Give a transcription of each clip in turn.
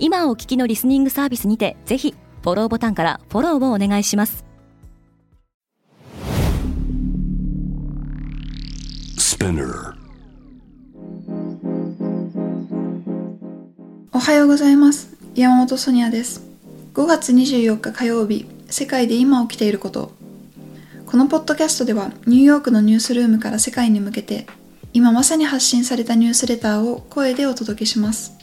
今お聞きのリスニングサービスにてぜひフォローボタンからフォローをお願いします。おはようございます。山本ソニアです。5月24日火曜日世界で今起きていること。このポッドキャストではニューヨークのニュースルームから世界に向けて今まさに発信されたニュースレターを声でお届けします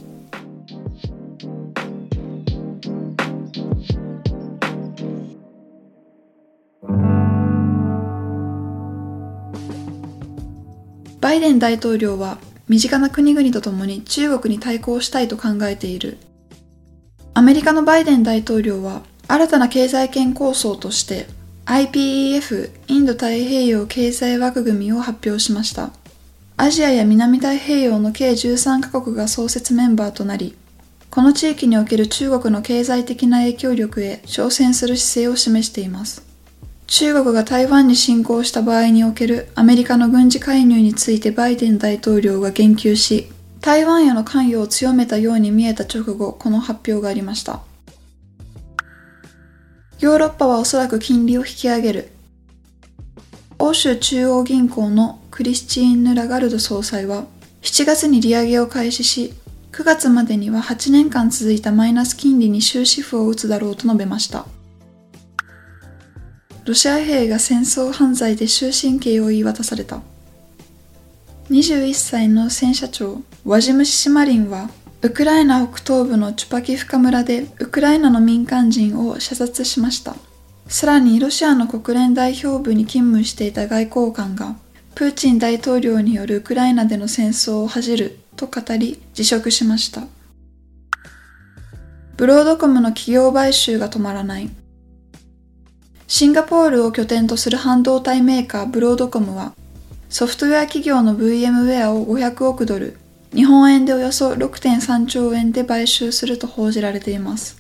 バイデン大統領は身近な国々とともに中国に対抗したいと考えている。アメリカのバイデン大統領は新たな経済圏構想として IPEF インド太平洋経済枠組みを発表しました。アジアや南太平洋の計13カ国が創設メンバーとなり、この地域における中国の経済的な影響力へ挑戦する姿勢を示しています。中国が台湾に侵攻した場合におけるアメリカの軍事介入についてバイデン大統領が言及し、台湾への関与を強めたように見えた直後、この発表がありました。ヨーロッパはおそらく金利を引き上げる。欧州中央銀行のクリスチーンヌ・ラガルド総裁は、7月に利上げを開始し、9月までには8年間続いたマイナス金利に終止符を打つだろうと述べました。ロシア兵が戦争犯罪で終身刑を言い渡された。21歳の戦車長、ワジム・シシマリンは、ウクライナ北東部のチュパキフカ村でウクライナの民間人を射殺しました。さらにロシアの国連代表部に勤務していた外交官が、プーチン大統領によるウクライナでの戦争を恥じると語り辞職しました。ブロードコムの企業買収が止まらない。シンガポールを拠点とする半導体メーカーブロードコムは、ソフトウェア企業の VMware を500億ドル、日本円でおよそ6.3兆円で買収すると報じられています。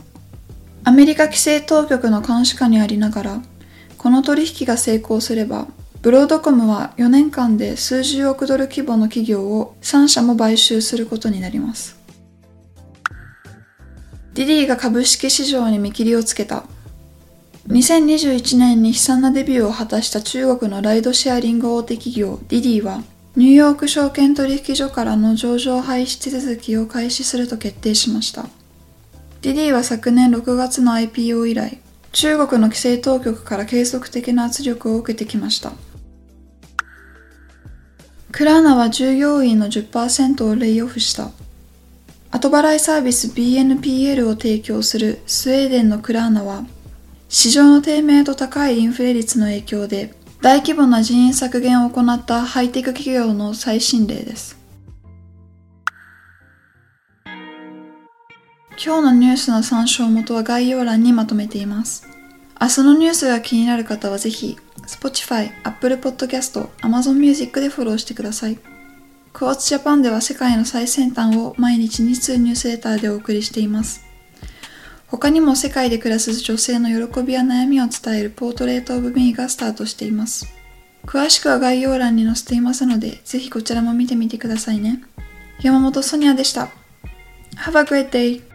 アメリカ規制当局の監視下にありながら、この取引が成功すれば、ブロードコムは4年間で数十億ドル規模の企業を3社も買収することになります。ディディが株式市場に見切りをつけた。2021年に悲惨なデビューを果たした中国のライドシェアリング大手企業ディディは、ニューヨーク証券取引所からの上場廃止手続きを開始すると決定しました。ディディは昨年6月の IPO 以来、中国の規制当局から継続的な圧力を受けてきました。クラーナは従業員の10%をレイオフした。後払いサービス BNPL を提供するスウェーデンのクラーナは市場の低迷と高いインフレ率の影響で大規模な人員削減を行ったハイテク企業の最新例です。今日のニュースの参照元は概要欄にまとめています。明日のニュースが気になる方はぜひ、Spotify、Apple Podcast、Amazon Music でフォローしてください。クォーツジャパンでは世界の最先端を毎日2通ニュースレターでお送りしています。他にも世界で暮らす女性の喜びや悩みを伝えるポートレートオブミーがスタートしています。詳しくは概要欄に載せていますので、ぜひこちらも見てみてくださいね。山本ソニアでした。Have a great day!